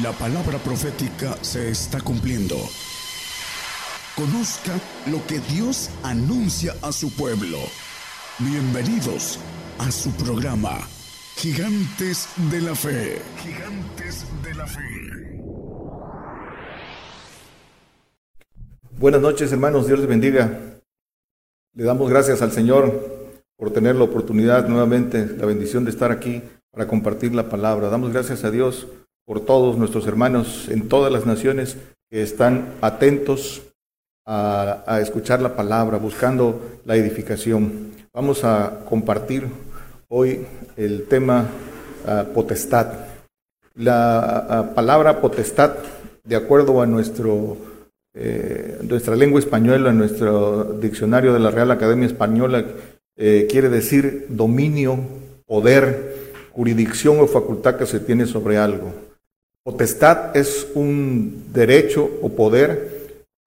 La palabra profética se está cumpliendo. Conozca lo que Dios anuncia a su pueblo. Bienvenidos a su programa, Gigantes de la Fe. Gigantes de la Fe. Buenas noches hermanos, Dios les bendiga. Le damos gracias al Señor por tener la oportunidad nuevamente, la bendición de estar aquí para compartir la palabra. Damos gracias a Dios por todos nuestros hermanos en todas las naciones que están atentos a, escuchar la palabra, buscando la edificación. Vamos a compartir hoy el tema ah, potestad. La ah, palabra potestad, de acuerdo a nuestro, eh, nuestra lengua española, a nuestro diccionario de la Real Academia Española, eh, quiere decir dominio, poder, jurisdicción o facultad que se tiene sobre algo. Potestad es un derecho o poder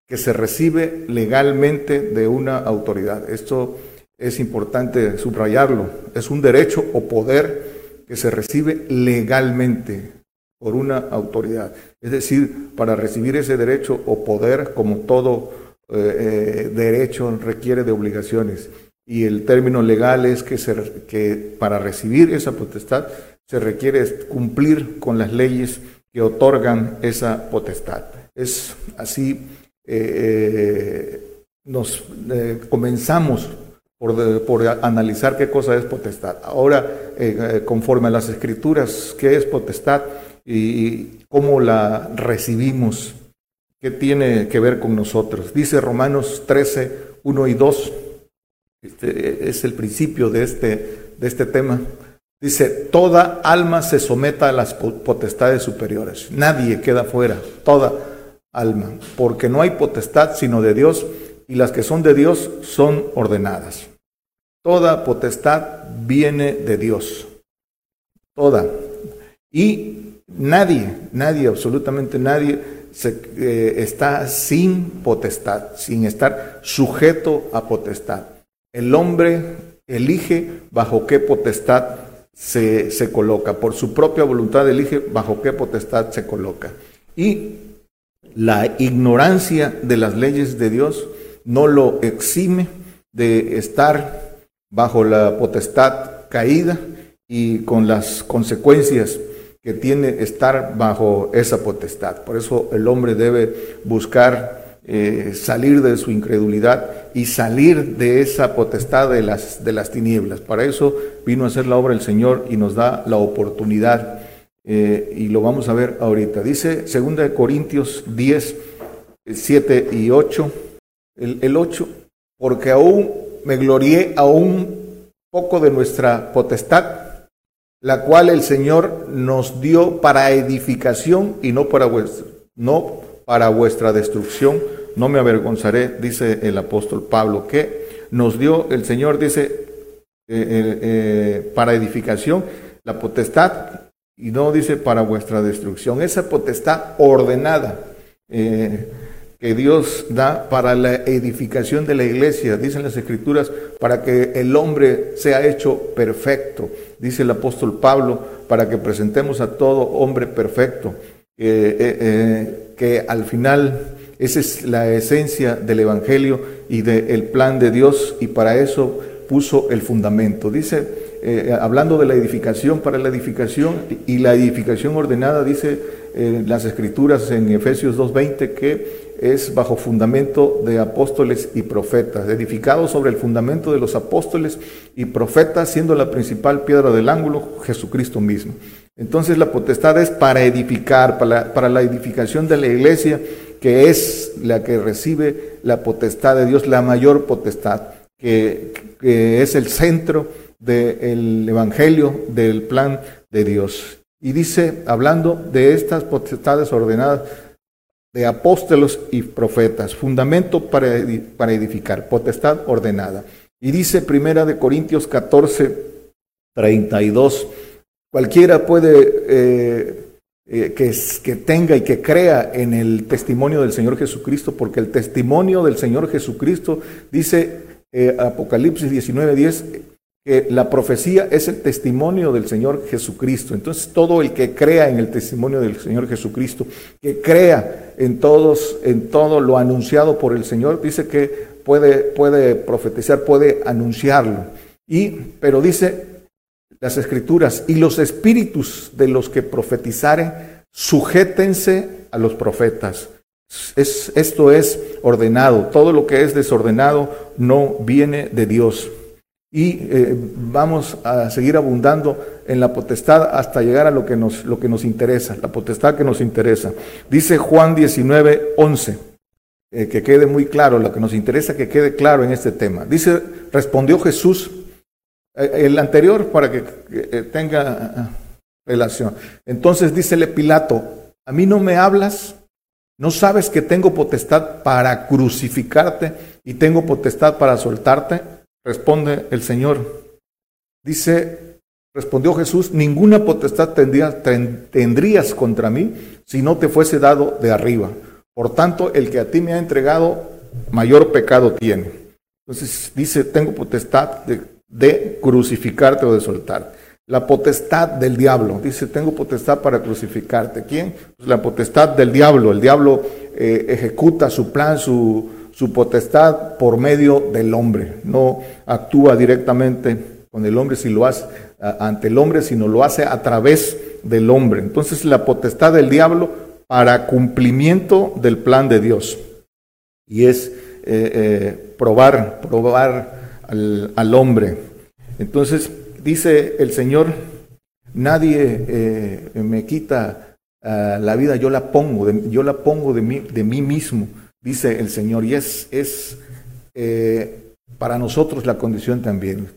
que se recibe legalmente de una autoridad. Esto es importante subrayarlo. Es un derecho o poder que se recibe legalmente por una autoridad. Es decir, para recibir ese derecho o poder, como todo eh, eh, derecho, requiere de obligaciones. Y el término legal es que, para recibir esa potestad se requiere cumplir con las leyes que otorgan esa potestad. Es así, eh, eh, nos eh, comenzamos por, analizar qué cosa es potestad. Ahora, conforme a las escrituras, qué es potestad y cómo la recibimos, qué tiene que ver con nosotros. Dice Romanos 13, 1 y 2, este es el principio de este, de este tema. Dice, toda alma se someta a las potestades superiores. Nadie queda fuera, toda alma, porque no hay potestad sino de Dios y las que son de Dios son ordenadas. Toda potestad viene de Dios. Toda. Y nadie, nadie, absolutamente nadie se, eh, está sin potestad, sin estar sujeto a potestad. El hombre elige bajo qué potestad se, se coloca, por su propia voluntad elige bajo qué potestad se coloca. Y la ignorancia de las leyes de Dios no lo exime de estar bajo la potestad caída y con las consecuencias que tiene estar bajo esa potestad. Por eso el hombre debe buscar eh, salir de su incredulidad y salir de esa potestad de las, de las tinieblas. Para eso vino a hacer la obra el Señor y nos da la oportunidad. Eh, y lo vamos a ver ahorita. Dice 2 Corintios 10, 7 y 8. El, el 8, porque aún me glorié aún poco de nuestra potestad, la cual el Señor nos dio para edificación y no para no para vuestra destrucción, no me avergonzaré, dice el apóstol Pablo, que nos dio el Señor, dice, eh, eh, eh, para edificación, la potestad, y no dice para vuestra destrucción, esa potestad ordenada que Dios da para la edificación de la iglesia, dicen las escrituras, para que el hombre sea hecho perfecto, dice el apóstol Pablo, para que presentemos a todo hombre perfecto, que al final esa es la esencia del Evangelio y del plan de Dios y para eso puso el fundamento. Dice, eh, hablando de la edificación para la edificación y la edificación ordenada, dice eh, las escrituras en Efesios 2.20 que es bajo fundamento de apóstoles y profetas, edificado sobre el fundamento de los apóstoles y profetas, siendo la principal piedra del ángulo Jesucristo mismo. Entonces la potestad es para edificar, para para la edificación de la iglesia que es la que recibe la potestad de Dios, la mayor potestad, que, es el centro del Evangelio, del plan de Dios. Y dice, hablando de estas potestades ordenadas de apóstolos y profetas, fundamento para, edificar, potestad ordenada. Y dice Primera de Corintios 14, 32, cualquiera puede eh, eh, que, que tenga y que crea en el testimonio del Señor Jesucristo, porque el testimonio del Señor Jesucristo dice eh, Apocalipsis 19:10 que la profecía es el testimonio del Señor Jesucristo. Entonces todo el que crea en el testimonio del Señor Jesucristo, que crea en todos, en todo lo anunciado por el Señor, dice que puede, puede profetizar, puede anunciarlo. Y, pero dice las escrituras, y los espíritus de los que profetizaren, sujétense a los profetas. Es, esto es ordenado. Todo lo que es desordenado no viene de Dios y eh, vamos a seguir abundando en la potestad hasta llegar a lo que, nos, lo que nos interesa, la potestad que nos interesa. Dice Juan 19, 11, eh, que quede muy claro, lo que nos interesa que quede claro en este tema. Dice, respondió Jesús, el anterior para que, tenga relación. Entonces dícele Pilato, a mí no me hablas, no sabes que tengo potestad para crucificarte y tengo potestad para soltarte. Responde el Señor. Dice, respondió Jesús, ninguna potestad tendrías contra mí si no te fuese dado de arriba. Por tanto, el que a ti me ha entregado, mayor pecado tiene. Entonces dice, tengo potestad de, crucificarte o de soltarte. La potestad del diablo. Dice, tengo potestad para crucificarte. ¿Quién? Pues la potestad del diablo. El diablo eh, ejecuta su plan, su, su potestad por medio del hombre. No actúa directamente con el hombre si lo hace ante el hombre, sino lo hace a través del hombre. Entonces la potestad del diablo para cumplimiento del plan de Dios. Y es eh, eh, probar, probar al, hombre. Entonces dice el Señor, nadie eh, me quita ah, la vida, yo la pongo, yo la pongo de mí, de mí mismo dice el Señor, y es, es eh, para nosotros la condición también,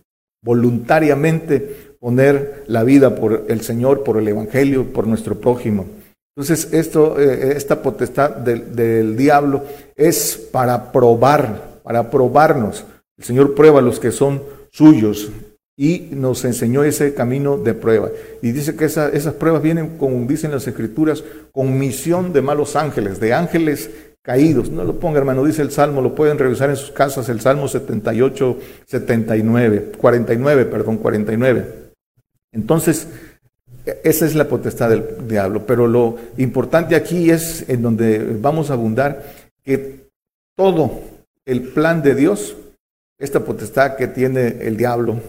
voluntariamente poner la vida por el Señor, por el Evangelio, por nuestro prójimo. Entonces, esto, eh, esta potestad del, diablo es para probar, para probarnos. El Señor prueba a los que son suyos y nos enseñó ese camino de prueba. Y dice que esas pruebas vienen, como dicen las Escrituras, con misión de malos ángeles, de ángeles caídos. No lo ponga, hermano, dice el Salmo, lo pueden revisar en sus casas, el Salmo 78, 79, 49, perdón, 49. Entonces, esa es la potestad del diablo. Pero lo importante aquí es en donde vamos a abundar que todo el plan de Dios, esta potestad que tiene el diablo,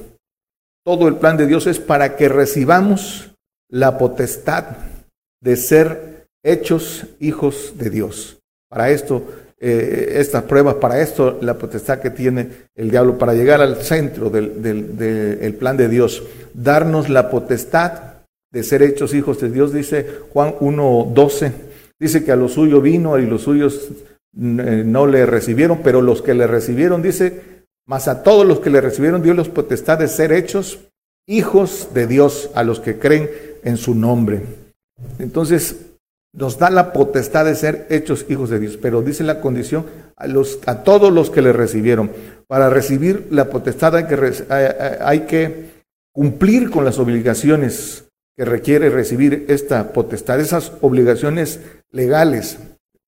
todo el plan de Dios es para que recibamos la potestad de ser hechos hijos de Dios. Para esto, eh, estas pruebas, para esto la potestad que tiene el diablo, para llegar al centro del, plan de Dios, darnos la potestad de ser hechos hijos de Dios, dice Juan 1.12, dice que a lo suyo vino y los suyos eh, no le recibieron, pero los que le recibieron, dice, más a todos los que le recibieron dio la potestad de ser hechos hijos de Dios, a los que creen en su nombre. Entonces, nos da la potestad de ser hechos hijos de Dios, pero dice la condición a, los, a todos los que le recibieron. Para recibir la potestad hay que, hay que cumplir con las obligaciones que requiere recibir esta potestad, esas obligaciones legales.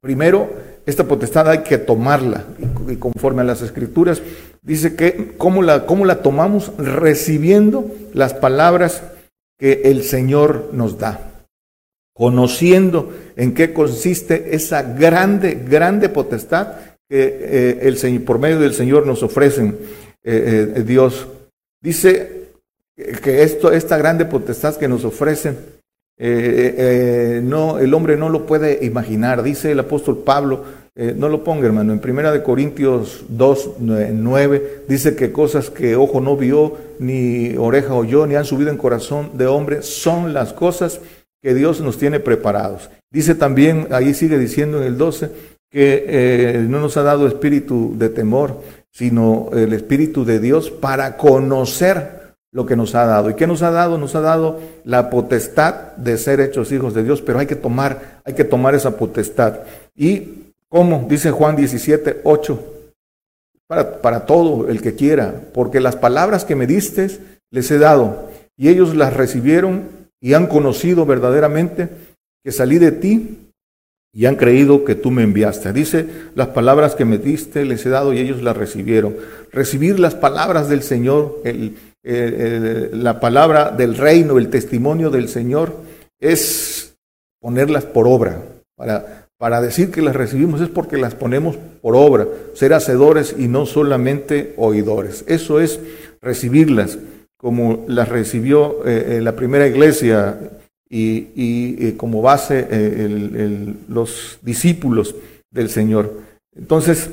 Primero, esta potestad hay que tomarla, y conforme a las escrituras, dice que ¿cómo la, cómo la tomamos? Recibiendo las palabras que el Señor nos da conociendo en qué consiste esa grande, grande potestad que eh, el Señor, por medio del Señor nos ofrecen eh, eh, Dios. Dice que esto, esta grande potestad que nos ofrecen, no, el hombre no lo puede imaginar. Dice el apóstol Pablo, no lo ponga hermano, en primera de Corintios 2, 9, dice que cosas que ojo no vio, ni oreja oyó, ni han subido en corazón de hombre, son las cosas que Dios nos tiene preparados. Dice también, ahí sigue diciendo en el 12, que eh, no nos ha dado espíritu de temor, sino el espíritu de Dios para conocer lo que nos ha dado. ¿Y qué nos ha dado? Nos ha dado la potestad de ser hechos hijos de Dios, pero hay que tomar, hay que tomar esa potestad. ¿Y cómo? Dice Juan 17, 8, para, para todo el que quiera, porque las palabras que me diste les he dado, y ellos las recibieron y han conocido verdaderamente que salí de ti y han creído que tú me enviaste. Dice, las palabras que me diste les he dado y ellos las recibieron. Recibir las palabras del Señor, el, la palabra del reino, el testimonio del Señor, es ponerlas por obra. Para, para decir que las recibimos es porque las ponemos por obra, ser hacedores y no solamente oidores. Eso es recibirlas como las recibió eh, la primera iglesia y, y, como base eh, los discípulos del Señor. Entonces,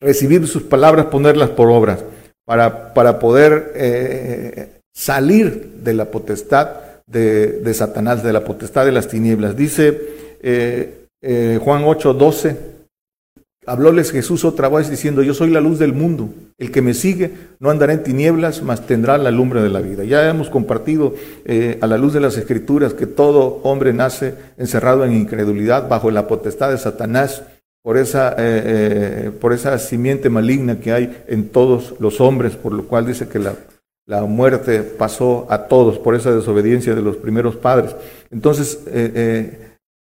recibir sus palabras, ponerlas por obras, para, para poder eh, salir de la potestad de, Satanás, de la potestad de las tinieblas. Dice eh, Juan 8, 12, hablóles Jesús otra vez diciendo, yo soy la luz del mundo, el que me sigue no andará en tinieblas, mas tendrá la lumbre de la vida. Ya hemos compartido eh, a la luz de las escrituras que todo hombre nace encerrado en incredulidad bajo la potestad de Satanás por esa, eh, por esa simiente maligna que hay en todos los hombres, por lo cual dice que la, la muerte pasó a todos por esa desobediencia de los primeros padres. Entonces,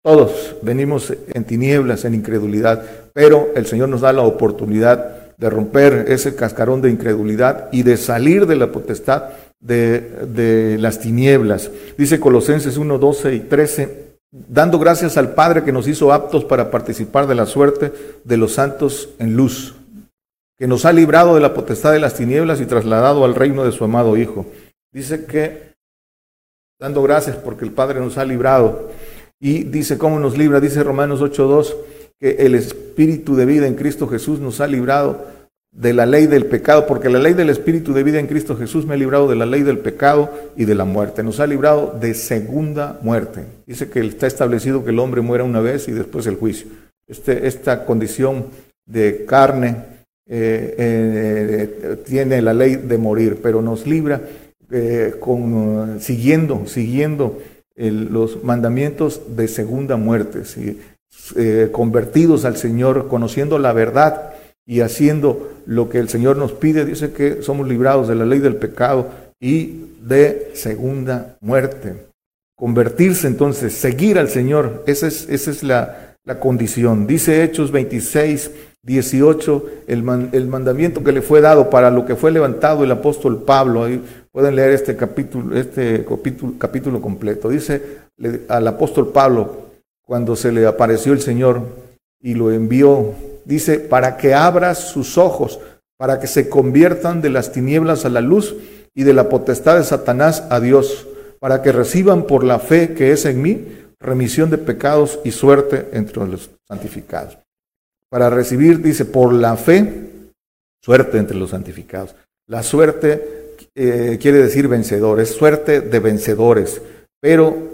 todos venimos en tinieblas, en incredulidad, pero el Señor nos da la oportunidad de romper ese cascarón de incredulidad y de salir de la potestad de, las tinieblas. Dice Colosenses 1, 12 y 13, dando gracias al Padre que nos hizo aptos para participar de la suerte de los santos en luz, que nos ha librado de la potestad de las tinieblas y trasladado al reino de su amado Hijo. Dice que, dando gracias porque el Padre nos ha librado, y dice cómo nos libra, dice Romanos 8.2, que el Espíritu de vida en Cristo Jesús nos ha librado de la ley del pecado, porque la ley del Espíritu de vida en Cristo Jesús me ha librado de la ley del pecado y de la muerte. Nos ha librado de segunda muerte. Dice que está establecido que el hombre muera una vez y después el juicio. Este, esta condición de carne eh, eh, tiene la ley de morir, pero nos libra eh, con, siguiendo, siguiendo los mandamientos de segunda muerte, eh, convertidos al Señor, conociendo la verdad y haciendo lo que el Señor nos pide, dice que somos librados de la ley del pecado y de segunda muerte. Convertirse entonces, seguir al Señor, esa es, esa es la, la condición. Dice Hechos 26, 18, el, el, mandamiento que le fue dado para lo que fue levantado el apóstol Pablo. Pueden leer este capítulo, este capítulo, capítulo completo. Dice al apóstol Pablo, cuando se le apareció el Señor y lo envió, dice, para que abra sus ojos, para que se conviertan de las tinieblas a la luz y de la potestad de Satanás a Dios, para que reciban por la fe que es en mí remisión de pecados y suerte entre los santificados. Para recibir, dice, por la fe, suerte entre los santificados. La suerte eh, quiere decir vencedores, suerte de vencedores, pero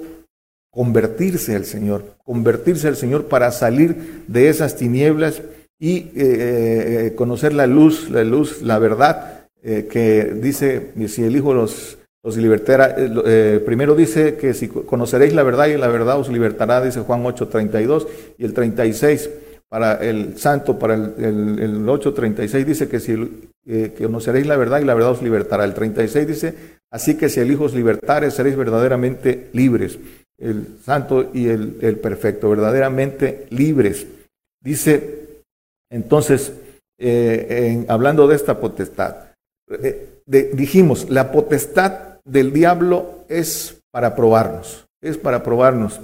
convertirse al Señor, convertirse al Señor para salir de esas tinieblas y eh, eh, conocer la luz, la luz, la verdad, que dice, si el Hijo los, los libertará, primero dice que si conoceréis la verdad y la verdad os libertará, dice Juan 8:32 y el 36 para el santo, para el, el, 8.36 dice que si eh, que conoceréis la verdad y la verdad os libertará. El 36 dice, así que si el Hijo os libertare, seréis verdaderamente libres. El santo y el, el perfecto, verdaderamente libres. Dice, entonces, eh, hablando de esta potestad, eh, dijimos, la potestad del diablo es para probarnos, es para probarnos.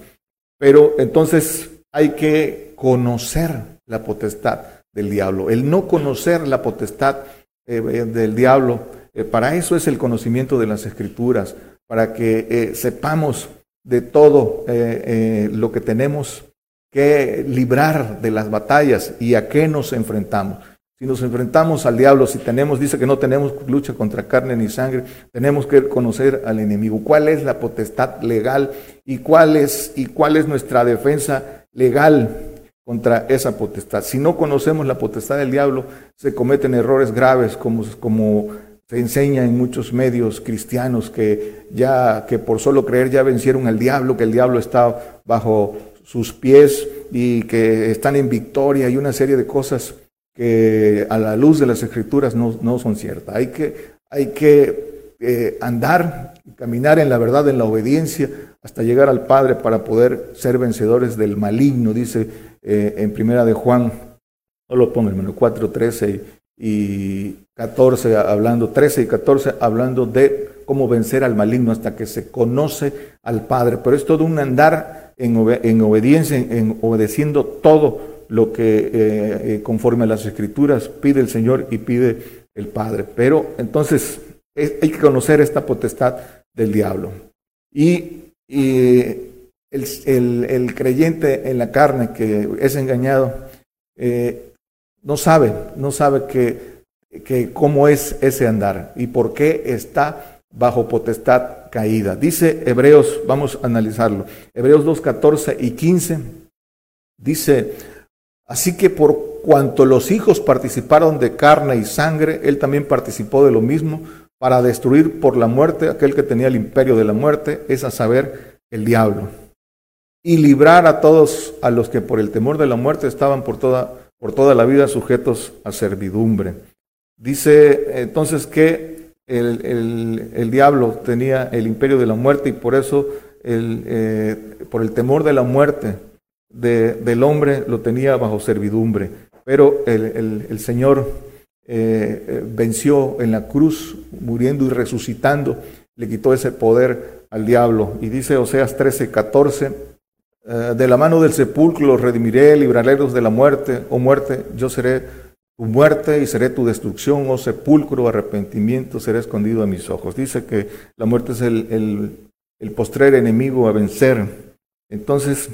Pero entonces hay que conocer la potestad del diablo. El no conocer la potestad eh, eh, del diablo, eh, para eso es el conocimiento de las escrituras, para que sepamos de todo lo que tenemos que librar de las batallas y a qué nos enfrentamos. Si nos enfrentamos al diablo, si tenemos, dice que no tenemos lucha contra carne ni sangre, tenemos que conocer al enemigo. ¿Cuál es la potestad legal y cuál es, y cuál es nuestra defensa legal contra esa potestad. Si no conocemos la potestad del diablo, se cometen errores graves como, como se enseña en muchos medios cristianos que ya que por solo creer ya vencieron al diablo, que el diablo está bajo sus pies y que están en victoria y una serie de cosas que a la luz de las escrituras no, no son ciertas. Hay que, hay que eh, andar caminar en la verdad, en la obediencia, hasta llegar al Padre para poder ser vencedores del maligno, dice eh, en primera de Juan, no lo pongo hermano, 4, 13 y 14 hablando, 13 y 14 hablando de cómo vencer al maligno hasta que se conoce al Padre. Pero es todo un andar en, obediencia, en, obedeciendo todo lo que eh, eh, conforme a las escrituras pide el Señor y pide el Padre. Pero entonces hay que conocer esta potestad del diablo. Y, el, creyente en la carne que es engañado eh, no sabe, no sabe que, cómo es ese andar y por qué está bajo potestad caída. Dice Hebreos, vamos a analizarlo, Hebreos 2, 14 y 15, dice, así que por cuanto los hijos participaron de carne y sangre, él también participó de lo mismo para destruir por la muerte aquel que tenía el imperio de la muerte, es a saber, el diablo, y librar a todos a los que por el temor de la muerte estaban por toda por toda la vida sujetos a servidumbre. Dice entonces que el, diablo tenía el imperio de la muerte y por eso, el, eh, por el temor de la muerte del hombre, lo tenía bajo servidumbre. Pero el, Señor eh, eh, venció en la cruz, muriendo y resucitando, le quitó ese poder al diablo. Y dice Oseas 13, 14, eh, de la mano del sepulcro los redimiré, librarlos de la muerte, oh muerte, yo seré tu muerte y seré tu destrucción, oh sepulcro, arrepentimiento, seré escondido a mis ojos. Dice que la muerte es el, el, postrer enemigo a vencer. Entonces,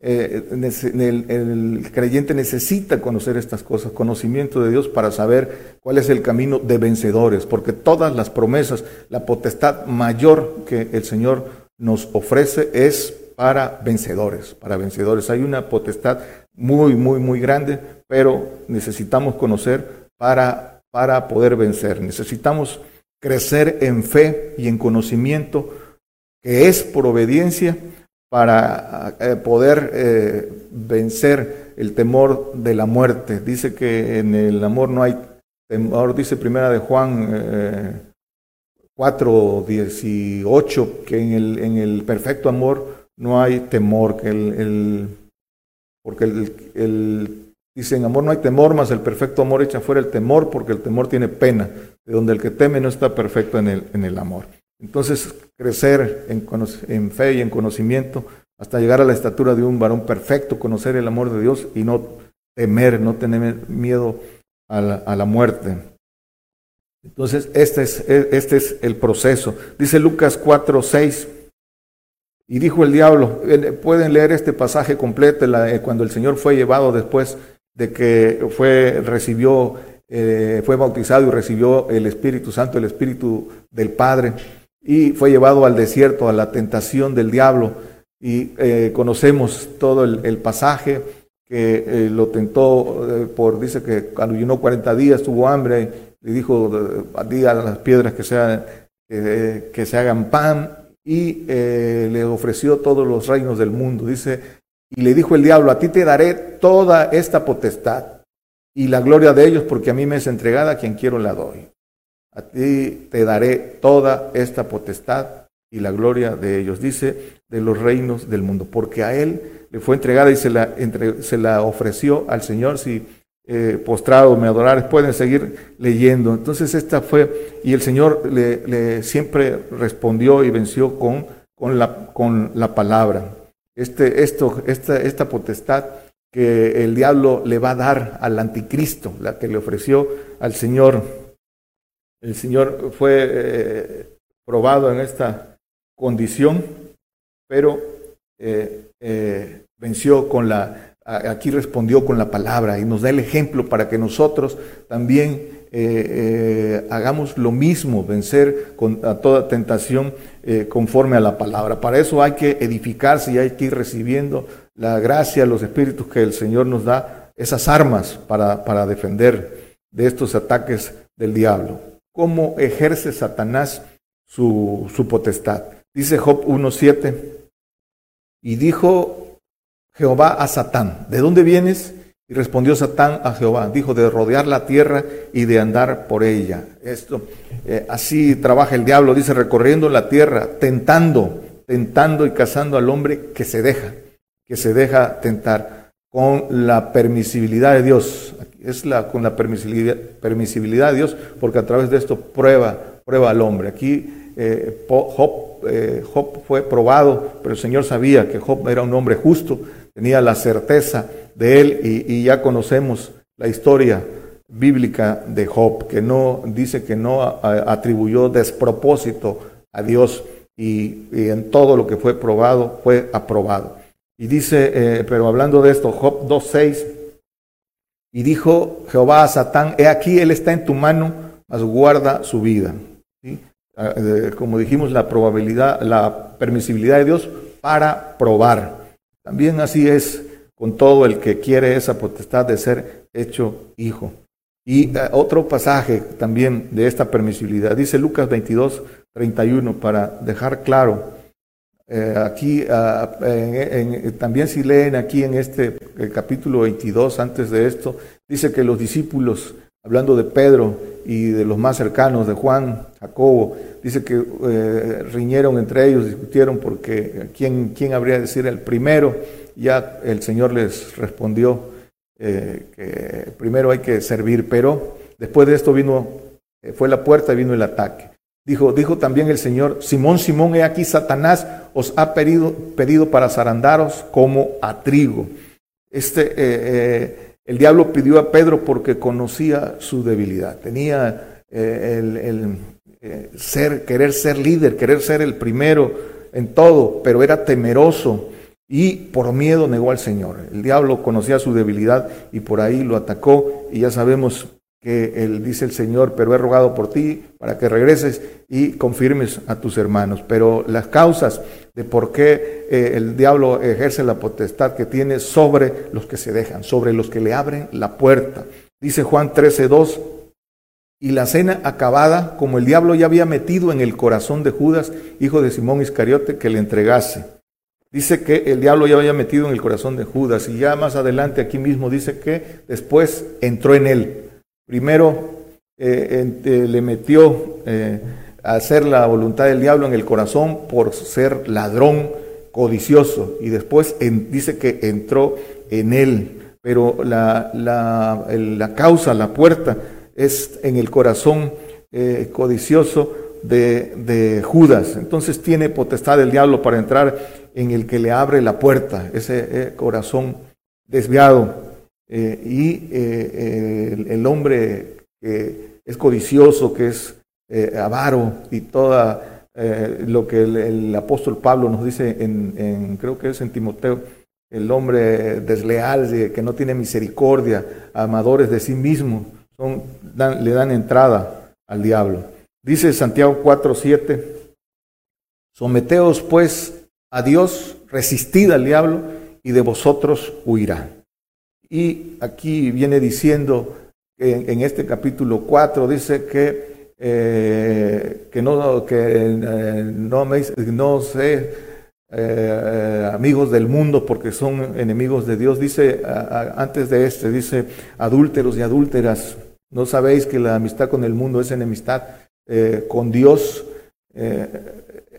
eh, el, creyente necesita conocer estas cosas, conocimiento de Dios para saber cuál es el camino de vencedores, porque todas las promesas, la potestad mayor que el Señor nos ofrece es para vencedores, para vencedores. Hay una potestad muy, muy, muy grande, pero necesitamos conocer para, para poder vencer. Necesitamos crecer en fe y en conocimiento, que es por obediencia, para eh, poder eh, vencer el temor de la muerte. Dice que en el amor no hay temor, dice primera de Juan eh, 4, 18, que en el, en el perfecto amor no hay temor, que el, porque el, dice en amor no hay temor, más el perfecto amor echa fuera el temor, porque el temor tiene pena, de donde el que teme no está perfecto en el, en el amor. Entonces, crecer en, en fe y en conocimiento hasta llegar a la estatura de un varón perfecto, conocer el amor de Dios y no temer, no tener miedo a la, muerte. Entonces, este es, este es el proceso. Dice Lucas 4, 6. Y dijo el diablo, pueden leer este pasaje completo eh, cuando el Señor fue llevado después de que fue, recibió, eh, fue bautizado y recibió el Espíritu Santo, el Espíritu del Padre, y fue llevado al desierto, a la tentación del diablo. Y eh, conocemos todo el, pasaje que lo tentó por, dice que llenó 40 días tuvo hambre, le dijo, di a las piedras que, sean, que se hagan pan, y eh, le ofreció todos los reinos del mundo. Dice, y le dijo el diablo, a ti te daré toda esta potestad y la gloria de ellos, porque a mí me es entregada, a quien quiero la doy. A ti te daré toda esta potestad y la gloria de ellos, dice, de los reinos del mundo, porque a él le fue entregada y se la, se la ofreció al Señor. Si eh, postrado, me adorar, pueden seguir leyendo. Entonces esta fue, y el Señor le, siempre respondió y venció con, con, la, con la palabra. Este, esto, esta, esta potestad que el diablo le va a dar al anticristo, la que le ofreció al Señor. El Señor fue eh, probado en esta condición, pero eh, venció con la aquí respondió con la palabra y nos da el ejemplo para que nosotros también eh, eh, hagamos lo mismo, vencer con, a toda tentación eh, conforme a la palabra. Para eso hay que edificarse y hay que ir recibiendo la gracia, los espíritus que el Señor nos da, esas armas para, para defender de estos ataques del diablo. ¿Cómo ejerce Satanás su, su potestad? Dice Job 1.7, y dijo Jehová a Satán, ¿de dónde vienes? Y respondió Satán a Jehová, dijo, de rodear la tierra y de andar por ella. Esto, eh, así trabaja el diablo, dice, recorriendo la tierra, tentando, tentando y cazando al hombre que se deja, que se deja tentar con la permisibilidad de Dios. Es la, con la permisibilidad, permisibilidad de Dios, porque a través de esto prueba, prueba al hombre. Aquí eh, eh, Job, fue probado, pero el Señor sabía que Job era un hombre justo, tenía la certeza de él y, ya conocemos la historia bíblica de Job, que no dice que no atribuyó despropósito a Dios y, en todo lo que fue probado fue aprobado. Y dice, eh, pero hablando de esto, Job 2.6, y dijo Jehová a Satán, he aquí, él está en tu mano, mas guarda su vida. Ah, como dijimos, la probabilidad, la permisibilidad de Dios para probar. También así es con todo el que quiere esa potestad de ser hecho hijo. Y eh, otro pasaje también de esta permisibilidad, dice Lucas 22, 31, para dejar claro, eh, aquí ah, también si leen aquí en este capítulo 22, antes de esto, dice que los discípulos, hablando de Pedro y de los más cercanos, de Juan, Jacobo, dice que eh, riñeron entre ellos, discutieron porque quién, quién habría de decir el primero. Ya el Señor les respondió eh, que primero hay que servir, pero después de esto vino, eh, fue la puerta y vino el ataque. Dijo, dijo también el Señor, Simón, Simón, he aquí Satanás os ha pedido, pedido para zarandaros como a trigo. Este, el diablo pidió a Pedro porque conocía su debilidad, tenía el eh, ser, querer ser líder, querer ser el primero en todo, pero era temeroso y por miedo negó al Señor. El diablo conocía su debilidad y por ahí lo atacó y ya sabemos que él dice el Señor, pero he rogado por ti para que regreses y confirmes a tus hermanos. Pero las causas de por qué eh, el diablo ejerce la potestad que tiene sobre los que se dejan, sobre los que le abren la puerta. Dice Juan 13:2, y la cena acabada, como el diablo ya había metido en el corazón de Judas, hijo de Simón Iscariote, que le entregase. Dice que el diablo ya había metido en el corazón de Judas y ya más adelante aquí mismo dice que después entró en él. Primero eh, eh, le metió eh, a hacer la voluntad del diablo en el corazón por ser ladrón, codicioso y después dice que entró en él. Pero la, la, la causa, la puerta, es en el corazón codicioso de, Judas. Entonces tiene potestad el diablo para entrar en el que le abre la puerta, ese corazón desviado. Eh, y el, hombre que es codicioso, que es avaro y toda lo que el, apóstol Pablo nos dice en, creo que es en Timoteo, el hombre desleal, que no tiene misericordia, amadores de sí mismo le dan entrada al diablo. Dice Santiago 4:7, someteos pues a Dios, resistid al diablo y de vosotros huirá. Y aquí viene diciendo en, este capítulo 4, dice que, eh, que no, que, eh, no, me, sé, eh, amigos del mundo porque son enemigos de Dios. Dice antes de este, dice adúlteros y adúlteras ¿No sabéis que la amistad con el mundo es enemistad con Dios?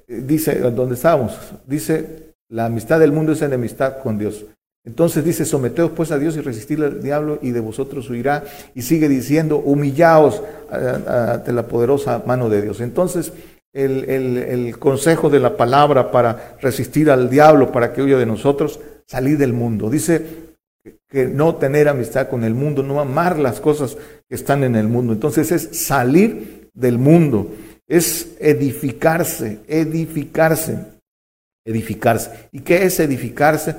Dice, ¿dónde estamos? Dice, la amistad del mundo es enemistad con Dios. Entonces dice, someteos pues a Dios y resistid al diablo y de vosotros huirá. Y sigue diciendo, humillaos ante la poderosa mano de Dios. Entonces, el, el, consejo de la palabra para resistir al diablo, para que huya de nosotros, salir del mundo. Dice que no tener amistad con el mundo, no amar las cosas que están en el mundo. Entonces es salir del mundo, es edificarse, edificarse, edificarse. ¿Y qué es edificarse?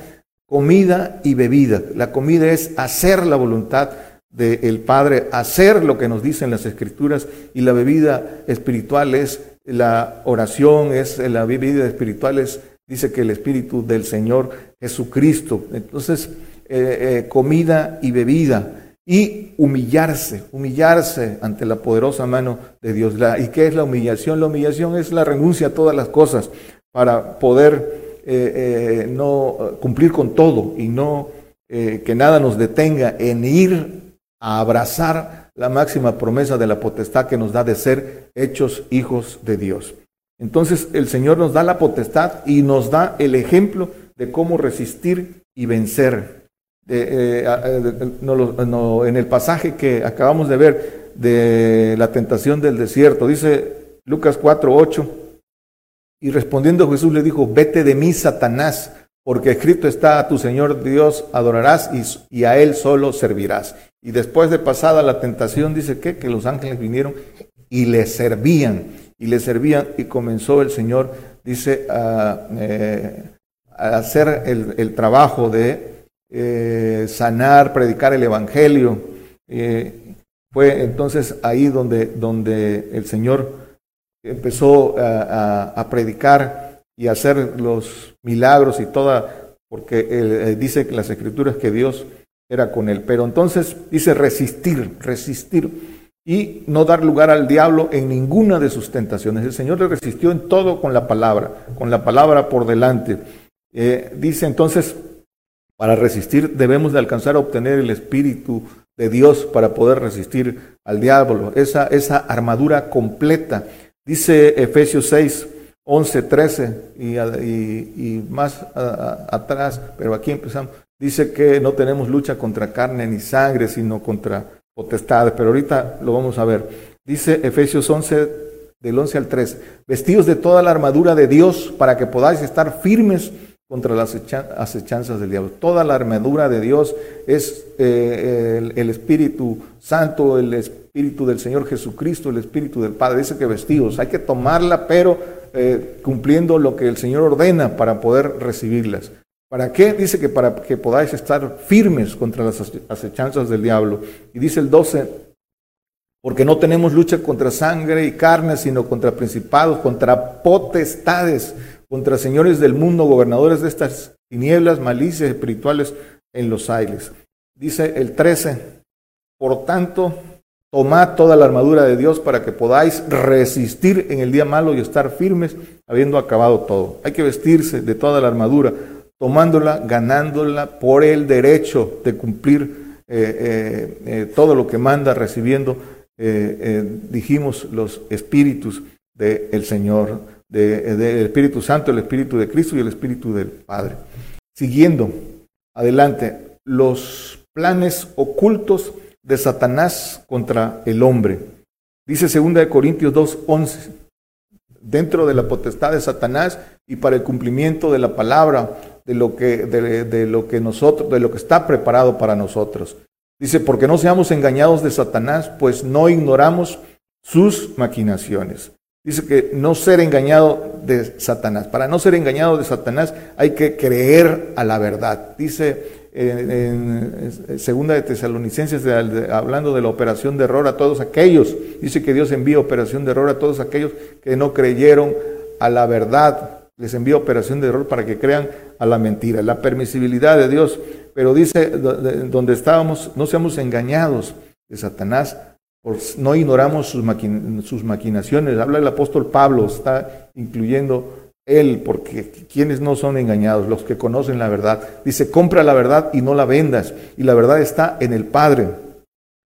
Comida y bebida. La comida es hacer la voluntad del Padre, hacer lo que nos dicen las Escrituras y la bebida espiritual es la oración, es la bebida espiritual es, dice que el Espíritu del Señor Jesucristo. Entonces, eh, eh, comida y bebida y humillarse, humillarse ante la poderosa mano de Dios. ¿Y qué es la humillación? La humillación es la renuncia a todas las cosas para poder eh, no cumplir con todo y no que nada nos detenga en ir a abrazar la máxima promesa de la potestad que nos da de ser hechos hijos de Dios. Entonces el Señor nos da la potestad y nos da el ejemplo de cómo resistir y vencer eh, en el pasaje que acabamos de ver de la tentación del desierto. Dice Lucas 4, 8. Y respondiendo Jesús le dijo, vete de mí, Satanás, porque escrito está, a tu Señor Dios adorarás y, a Él solo servirás. Y después de pasada la tentación, dice que, que los ángeles vinieron y le servían, y le servían, y comenzó el Señor, dice, a, eh, hacer el, trabajo de eh, sanar, predicar el Evangelio. Eh, fue entonces ahí donde, donde el Señor empezó a, predicar y hacer los milagros y toda, porque él, dice que las escrituras que Dios era con él. Pero entonces dice resistir, resistir y no dar lugar al diablo en ninguna de sus tentaciones. El Señor le resistió en todo con la palabra, con la palabra por delante. Eh, dice entonces, para resistir debemos de alcanzar a obtener el Espíritu de Dios para poder resistir al diablo, esa, esa armadura completa. Dice Efesios 6, 11, 13 y, más atrás, pero aquí empezamos. Dice que no tenemos lucha contra carne ni sangre, sino contra potestades, pero ahorita lo vamos a ver. Dice Efesios 11, del 11 al 13, vestidos de toda la armadura de Dios para que podáis estar firmes contra las acechanzas del diablo. Toda la armadura de Dios es eh, el, Espíritu Santo, el Espíritu del Señor Jesucristo, el Espíritu del Padre. Dice que vestidos, hay que tomarla, pero eh, cumpliendo lo que el Señor ordena para poder recibirlas. ¿Para qué? Dice que para que podáis estar firmes contra las acechanzas del diablo. Y dice el 12, porque no tenemos lucha contra sangre y carne, sino contra principados, contra potestades contra señores del mundo, gobernadores de estas tinieblas, malicias espirituales en los aires. Dice el 13, por tanto, tomad toda la armadura de Dios para que podáis resistir en el día malo y estar firmes habiendo acabado todo. Hay que vestirse de toda la armadura, tomándola, ganándola por el derecho de cumplir eh, eh, eh, todo lo que manda, recibiendo, dijimos, los espíritus del Señor del Espíritu Santo, el Espíritu de Cristo y el Espíritu del Padre. Siguiendo adelante, los planes ocultos de Satanás contra el hombre. Dice 2 Corintios 2:11, dentro de la potestad de Satanás y para el cumplimiento de la palabra, de lo que, de lo que nosotros, de lo que está preparado para nosotros. Dice, porque no seamos engañados de Satanás, pues no ignoramos sus maquinaciones. Dice que no ser engañado de Satanás. Para no ser engañado de Satanás hay que creer a la verdad. Dice en, segunda de Tesalonicenses, hablando de la operación de error a todos aquellos, dice que Dios envía operación de error a todos aquellos que no creyeron a la verdad. Les envía operación de error para que crean a la mentira, la permisibilidad de Dios. Pero dice, donde estábamos, no seamos engañados de Satanás, no ignoramos sus, sus maquinaciones. Habla el apóstol Pablo, está incluyendo él, porque quienes no son engañados, los que conocen la verdad. Dice, compra la verdad y no la vendas. Y la verdad está en el Padre,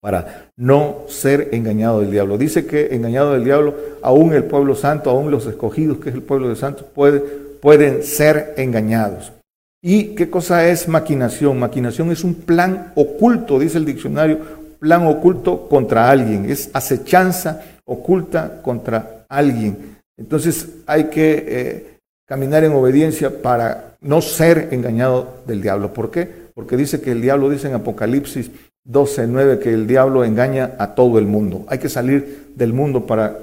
para no ser engañado del diablo. Dice que engañado del diablo, aún el pueblo santo, aún los escogidos, que es el pueblo de santos, puede, pueden ser engañados. ¿Y qué cosa es maquinación? Maquinación es un plan oculto, dice el diccionario, plan oculto contra alguien, es acechanza oculta contra alguien. Entonces hay que eh, caminar en obediencia para no ser engañado del diablo. ¿Por qué? Porque dice que el diablo, dice en Apocalipsis 12, 9, que el diablo engaña a todo el mundo. Hay que salir del mundo para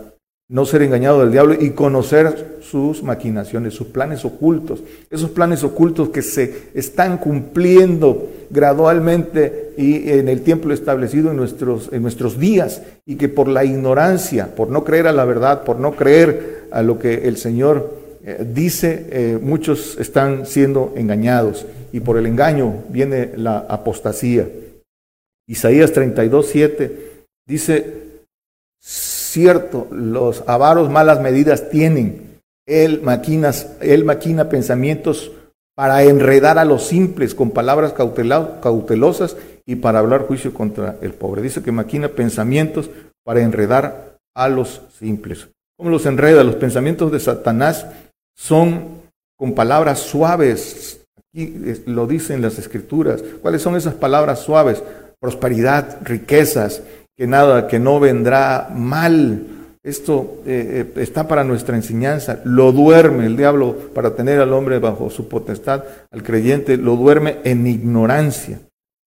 no ser engañado del diablo y conocer sus maquinaciones, sus planes ocultos, esos planes ocultos que se están cumpliendo gradualmente y en el tiempo establecido en nuestros, en nuestros días y que por la ignorancia, por no creer a la verdad, por no creer a lo que el Señor eh, dice, eh, muchos están siendo engañados y por el engaño viene la apostasía. Isaías 32, 7 dice, cierto, los avaros malas medidas tienen. Él, maquinas, él maquina pensamientos para enredar a los simples con palabras cautelosas y para hablar juicio contra el pobre. Dice que maquina pensamientos para enredar a los simples. ¿Cómo los enreda? Los pensamientos de Satanás son con palabras suaves. Aquí lo dicen las escrituras. ¿Cuáles son esas palabras suaves? Prosperidad, riquezas, que nada, que no vendrá mal. Esto eh, eh, está para nuestra enseñanza. Lo duerme el diablo para tener al hombre bajo su potestad, al creyente, lo duerme en ignorancia.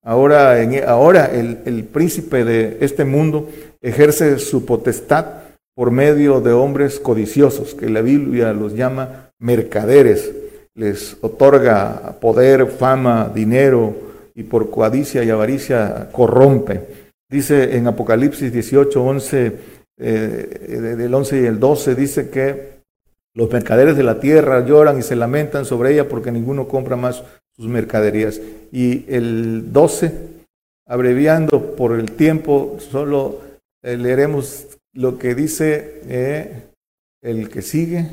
Ahora, ahora el, el príncipe de este mundo ejerce su potestad por medio de hombres codiciosos, que la Biblia los llama mercaderes. Les otorga poder, fama, dinero, y por codicia y avaricia corrompe. Dice en Apocalipsis 18, 11, eh, del 11 y el 12, dice que los mercaderes de la tierra lloran y se lamentan sobre ella porque ninguno compra más sus mercaderías. Y el 12, abreviando por el tiempo, solo eh, leeremos lo que dice eh, el que sigue,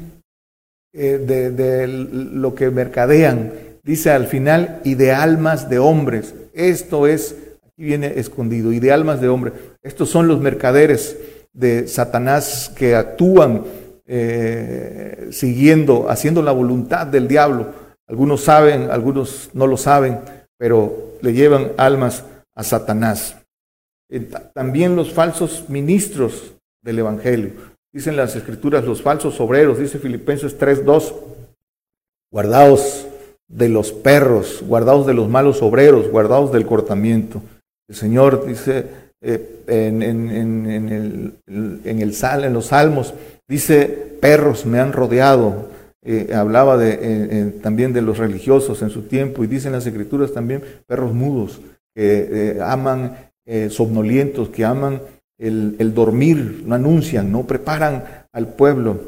de, lo que mercadean. Dice al final, y de almas de hombres. Esto es Aquí viene escondido. Y de almas de hombre. Estos son los mercaderes de Satanás que actúan eh, siguiendo, haciendo la voluntad del diablo. Algunos saben, algunos no lo saben, pero le llevan almas a Satanás. Eh, también los falsos ministros del Evangelio. Dicen las escrituras, los falsos obreros, dice Filipenses 3.2, guardaos de los perros, guardaos de los malos obreros, guardaos del cortamiento. El Señor dice eh, en, el, en, los salmos, dice, perros me han rodeado. Eh, hablaba de, eh, también de los religiosos en su tiempo y dicen las escrituras también perros mudos que aman somnolientos, que aman el, el, dormir, no anuncian, no preparan al pueblo.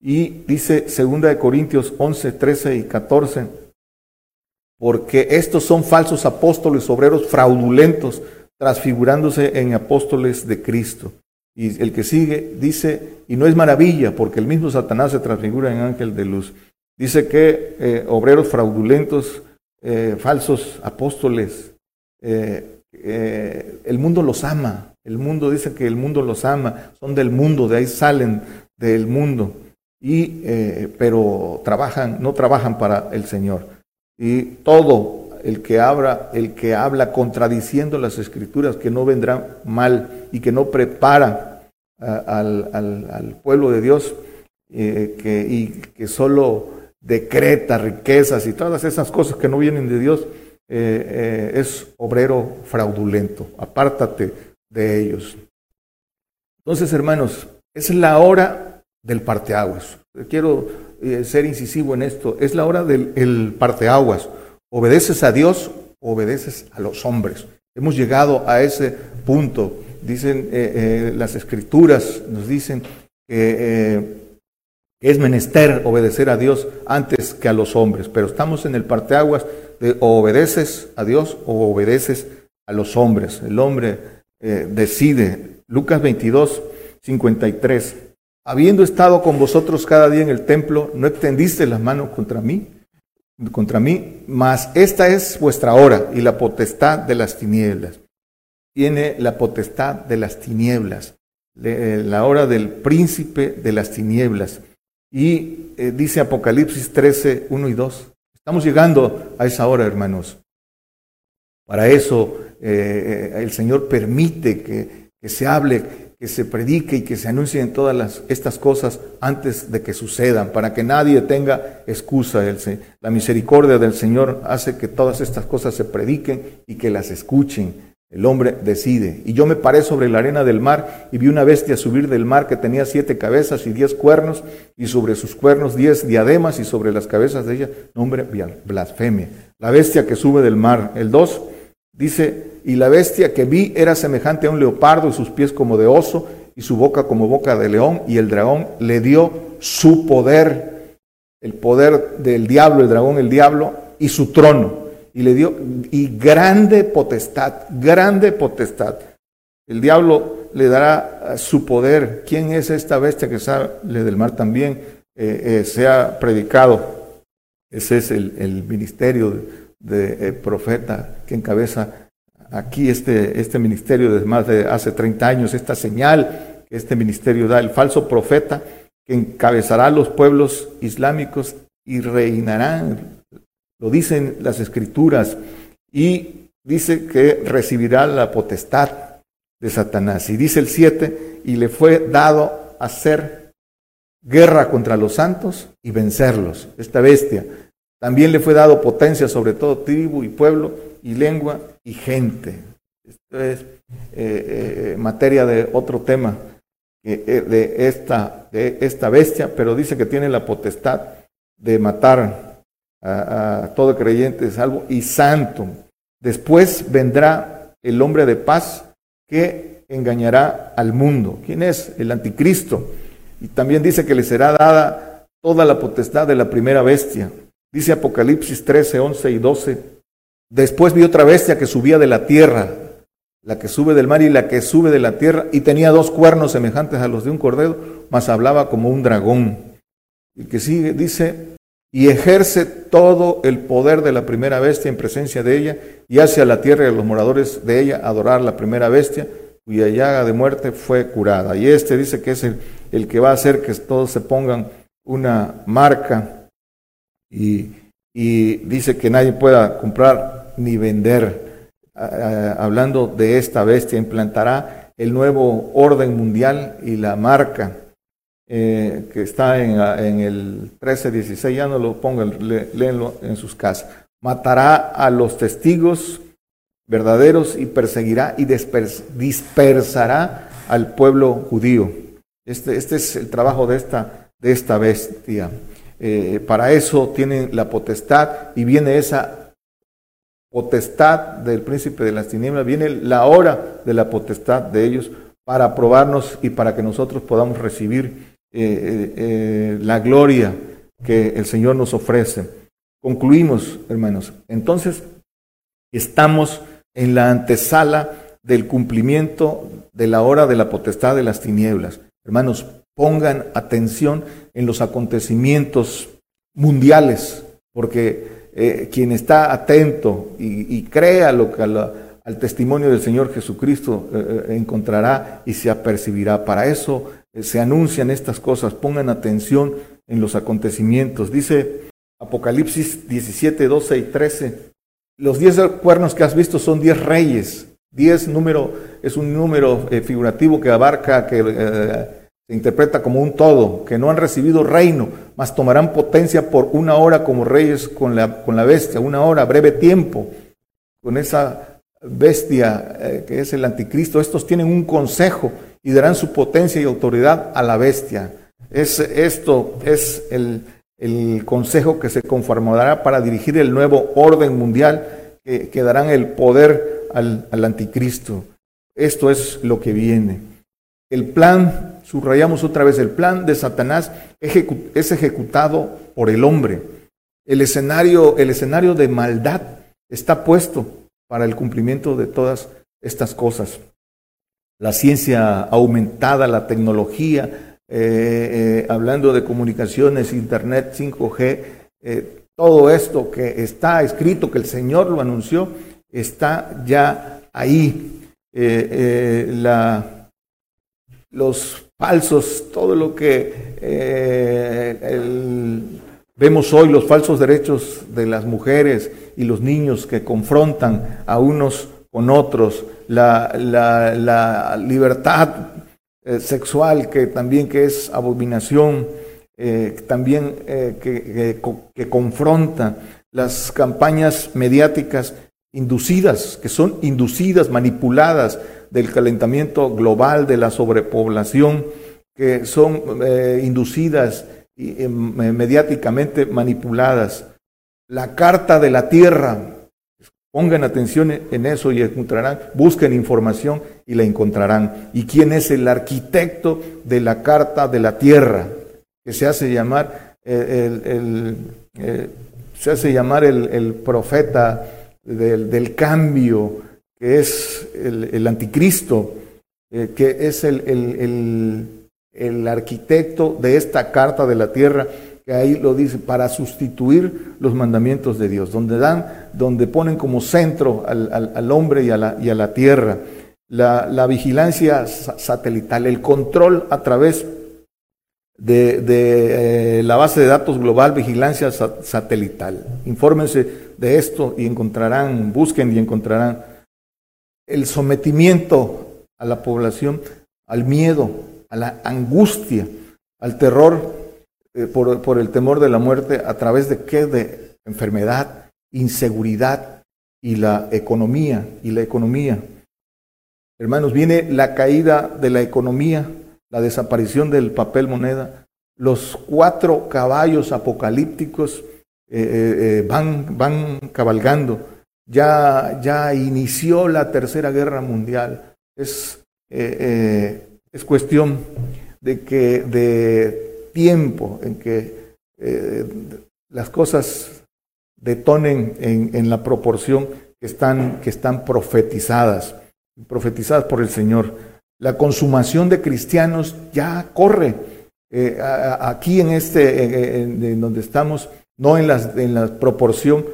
Y dice 2 Corintios 11, 13 y 14, porque estos son falsos apóstoles, obreros fraudulentos, transfigurándose en apóstoles de Cristo. Y el que sigue dice, y no es maravilla, porque el mismo Satanás se transfigura en ángel de luz. Dice que eh, obreros fraudulentos, eh, falsos apóstoles, eh, el mundo los ama. El mundo dice que el mundo los ama, son del mundo, de ahí salen del mundo. Y, pero trabajan, no trabajan para el Señor. Y todo el que habla, el que habla contradiciendo las escrituras, que no vendrá mal y que no prepara al, pueblo de Dios eh, y que solo decreta riquezas y todas esas cosas que no vienen de Dios, eh, eh, es obrero fraudulento. Apártate de ellos. Entonces, hermanos, es la hora del parteaguas. Quiero eh, ser incisivo en esto. Es la hora del parteaguas. Obedeces a Dios, obedeces a los hombres. Hemos llegado a ese punto. Dicen eh, eh, las escrituras, nos dicen que es menester obedecer a Dios antes que a los hombres. Pero estamos en el parteaguas de o obedeces a Dios o obedeces a los hombres. El hombre decide. Lucas 22, 53 habiendo estado con vosotros cada día en el templo, no extendiste las manos contra mí, contra mí, mas esta es vuestra hora y la potestad de las tinieblas. Tiene la potestad de las tinieblas, eh, la hora del príncipe de las tinieblas. Y eh, dice Apocalipsis 13, 1 y 2. Estamos llegando a esa hora, hermanos. Para eso eh, el Señor permite que, que se hable que se predique y que se anuncien todas estas cosas antes de que sucedan, para que nadie tenga excusa. La misericordia del Señor hace que todas estas cosas se prediquen y que las escuchen. El hombre decide. Y yo me paré sobre la arena del mar y vi una bestia subir del mar que tenía siete cabezas y diez cuernos, y sobre sus cuernos diez diademas, y sobre las cabezas de ella nombre blasfemia. La bestia que sube del mar. El dos dice, y la bestia que vi era semejante a un leopardo y sus pies como de oso y su boca como boca de león y el dragón le dio su poder, el poder del diablo, el dragón, el diablo y su trono y le dio y grande potestad, grande potestad. El diablo le dará su poder. ¿Quién es esta bestia que sale del mar también? Eh, eh, se ha predicado. Ese es el, ministerio de, eh, profeta que encabeza aquí este, este ministerio desde más de hace 30 años, esta señal que este ministerio da, el falso profeta que encabezará los pueblos islámicos y reinarán lo dicen las escrituras, y dice que recibirá la potestad de Satanás. Y dice el 7, y le fue dado hacer guerra contra los santos y vencerlos, esta bestia. También le fue dado potencia sobre todo tribu y pueblo y lengua y gente. Esto es eh, eh, materia de otro tema eh, de, esta, de esta bestia, pero dice que tiene la potestad de matar a, todo creyente salvo y santo. Después vendrá el hombre de paz que engañará al mundo. ¿Quién es? El anticristo. Y también dice que le será dada toda la potestad de la primera bestia. Dice Apocalipsis 13, 11 y 12. Después vi otra bestia que subía de la tierra, la que sube del mar y la que sube de la tierra, y tenía dos cuernos semejantes a los de un cordero, mas hablaba como un dragón. Y que sigue, dice, y ejerce todo el poder de la primera bestia en presencia de ella, y hace a la tierra y a los moradores de ella adorar la primera bestia, cuya llaga de muerte fue curada. Y este dice que es el, el que va a hacer que todos se pongan una marca, y, dice que nadie pueda comprar ni vender. hablando de esta bestia, implantará el nuevo orden mundial y la marca eh, que está en, en el 13-16, ya no lo pongan, léenlo en sus casas. Matará a los testigos verdaderos y perseguirá y dispersará al pueblo judío. Este, este es el trabajo de esta, de esta bestia. Eh, para eso tienen la potestad y viene esa potestad del príncipe de las tinieblas, viene la hora de la potestad de ellos para probarnos y para que nosotros podamos recibir eh, eh, la gloria que el Señor nos ofrece. Concluimos, hermanos. Entonces, estamos en la antesala del cumplimiento de la hora de la potestad de las tinieblas. Hermanos, pongan atención en los acontecimientos mundiales, porque quien está atento y, crea lo que al testimonio del Señor Jesucristo encontrará y se apercibirá. Para eso se anuncian estas cosas, pongan atención en los acontecimientos. Dice Apocalipsis 17, 12 y 13, los diez cuernos que has visto son diez reyes. Diez número, es un número eh, figurativo que abarca, que eh, se interpreta como un todo, que no han recibido reino, mas tomarán potencia por una hora como reyes con la, con la bestia, una hora, breve tiempo, con esa bestia eh, que es el anticristo. Estos tienen un consejo y darán su potencia y autoridad a la bestia. Es, esto es el, consejo que se conformará para dirigir el nuevo orden mundial que, darán el poder al, anticristo. Esto es lo que viene. El plan, subrayamos otra vez, el plan de Satanás es ejecutado por el hombre. El escenario, el escenario de maldad está puesto para el cumplimiento de todas estas cosas la ciencia aumentada, la tecnología, eh, eh, hablando de comunicaciones, Internet, 5G, eh, todo esto que está escrito, que el Señor lo anunció, está ya ahí. La, los falsos, todo lo que vemos hoy, los falsos derechos de las mujeres y los niños que confrontan a unos con otros, la, la, libertad eh, sexual que también que es abominación, eh, también eh, que, que, confronta las campañas mediáticas inducidas, que son inducidas, manipuladas del calentamiento global, de la sobrepoblación, que son inducidas y mediáticamente manipuladas. La carta de la tierra, Pongan atención en eso y encontrarán, busquen información y la encontrarán. ¿Y quién es el arquitecto de la Carta de la Tierra? Que se hace llamar eh, el, eh, se hace llamar el, profeta del, cambio, que es el, anticristo, eh, que es el, el arquitecto de esta Carta de la Tierra que ahí lo dice, para sustituir los mandamientos de Dios, donde dan, donde ponen como centro al, hombre y a la, y a la tierra, la, vigilancia satelital, el control a través de, eh, la base de datos global vigilancia satelital. Infórmense de esto y encontrarán, busquen y encontrarán el sometimiento a la población al miedo, a la angustia, al terror eh, por, por, el temor de la muerte a través de qué? De enfermedad, inseguridad y la economía, y la economía. Hermanos, viene la caída de la economía, la desaparición del papel moneda, los cuatro caballos apocalípticos eh, eh, van, van cabalgando. Ya, ya inició la tercera guerra mundial. Es, es cuestión de que de tiempo en que las cosas detonen en, en, la proporción que están, que están profetizadas, profetizadas por el Señor. La consumación de cristianos ya corre. Eh, aquí en este, en, donde estamos, no en, las, en la proporción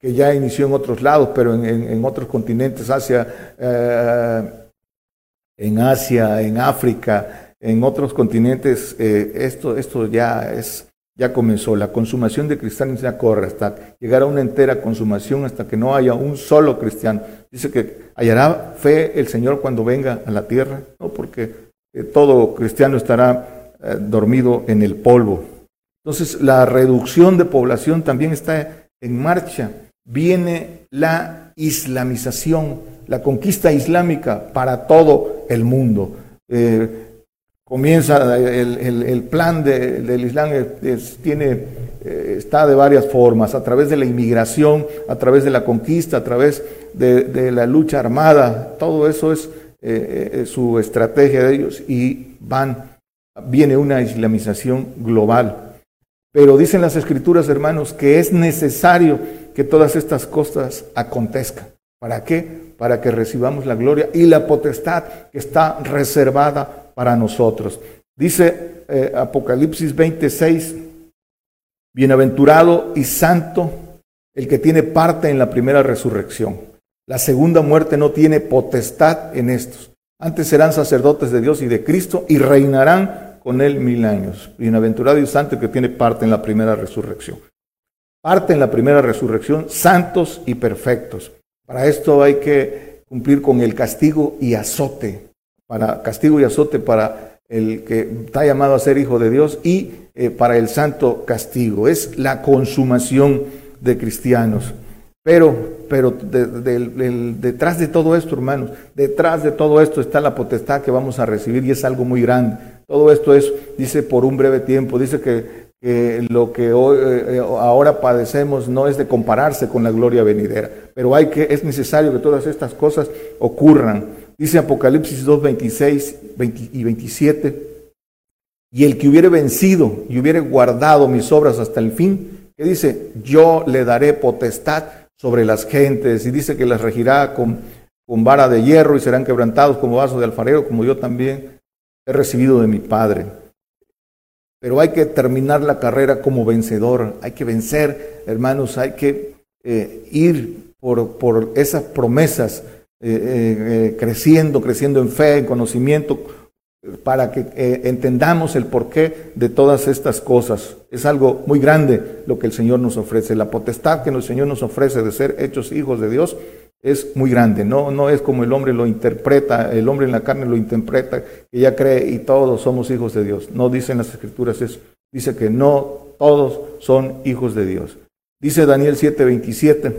que ya inició en otros lados, pero en, otros continentes, Asia, eh, en Asia, en África, en otros continentes, eh, esto, esto ya es, ya comenzó. La consumación de cristianos ya corre hasta llegar a una entera consumación hasta que no haya un solo cristiano. Dice que hallará fe el Señor cuando venga a la tierra, no porque eh, todo cristiano estará dormido en el polvo. Entonces la reducción de población también está en marcha. Viene la islamización, la conquista islámica para todo el mundo. Eh, comienza el, plan del Islam tiene, eh, está de varias formas, a través de la inmigración, a través de la conquista, a través de, la lucha armada, todo eso es eh, eh, su estrategia de ellos y van, viene una islamización global. Pero dicen las escrituras, hermanos, que es necesario que todas estas cosas acontezcan. ¿Para qué? Para que recibamos la gloria y la potestad que está reservada para nosotros. Dice eh, Apocalipsis 26, bienaventurado y santo el que tiene parte en la primera resurrección. La segunda muerte no tiene potestad en estos. Antes serán sacerdotes de Dios y de Cristo y reinarán con él mil años. Bienaventurado y santo el que tiene parte en la primera resurrección. Parte en la primera resurrección, santos y perfectos. Para esto hay que cumplir con el castigo y azote para castigo y azote para el que está llamado a ser hijo de Dios y eh, para el santo castigo. Es la consumación de cristianos. Pero, pero detrás de todo esto, hermanos, detrás de todo esto está la potestad que vamos a recibir y es algo muy grande. Todo esto es, dice, por un breve tiempo. Dice que, lo que hoy, eh, ahora padecemos no es de compararse con la gloria venidera, pero hay que, es necesario que todas estas cosas ocurran. Dice Apocalipsis 2, 26 y 27. Y el que hubiere vencido y hubiere guardado mis obras hasta el fin, que dice, yo le daré potestad sobre las gentes. Y dice que las regirá con, con vara de hierro y serán quebrantados como vaso de alfarero, como yo también he recibido de mi Padre. Pero hay que terminar la carrera como vencedor. Hay que vencer, hermanos. Hay que eh, ir por, por esas promesas eh, eh, creciendo, creciendo en fe, en conocimiento, para que entendamos el porqué de todas estas cosas. Es algo muy grande lo que el Señor nos ofrece. La potestad que el Señor nos ofrece de ser hechos hijos de Dios es muy grande. No, no es como el hombre lo interpreta, el hombre en la carne lo interpreta, que ya cree y todos somos hijos de Dios. No dicen las escrituras eso. Dice que no todos son hijos de Dios. Dice Daniel 7:27,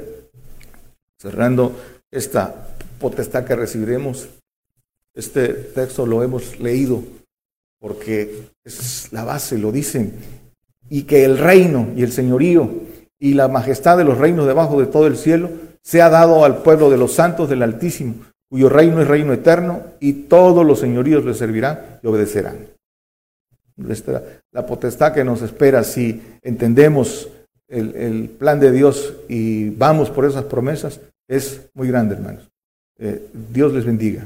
cerrando esta potestad que recibiremos. Este texto lo hemos leído porque es la base, lo dicen. Y que el reino y el señorío y la majestad de los reinos debajo de todo el cielo sea dado al pueblo de los santos del Altísimo, cuyo reino es reino eterno y todos los señoríos le servirán y obedecerán. La potestad que nos espera si entendemos el, el plan de Dios y vamos por esas promesas es muy grande, hermanos. Eh, Dios les bendiga.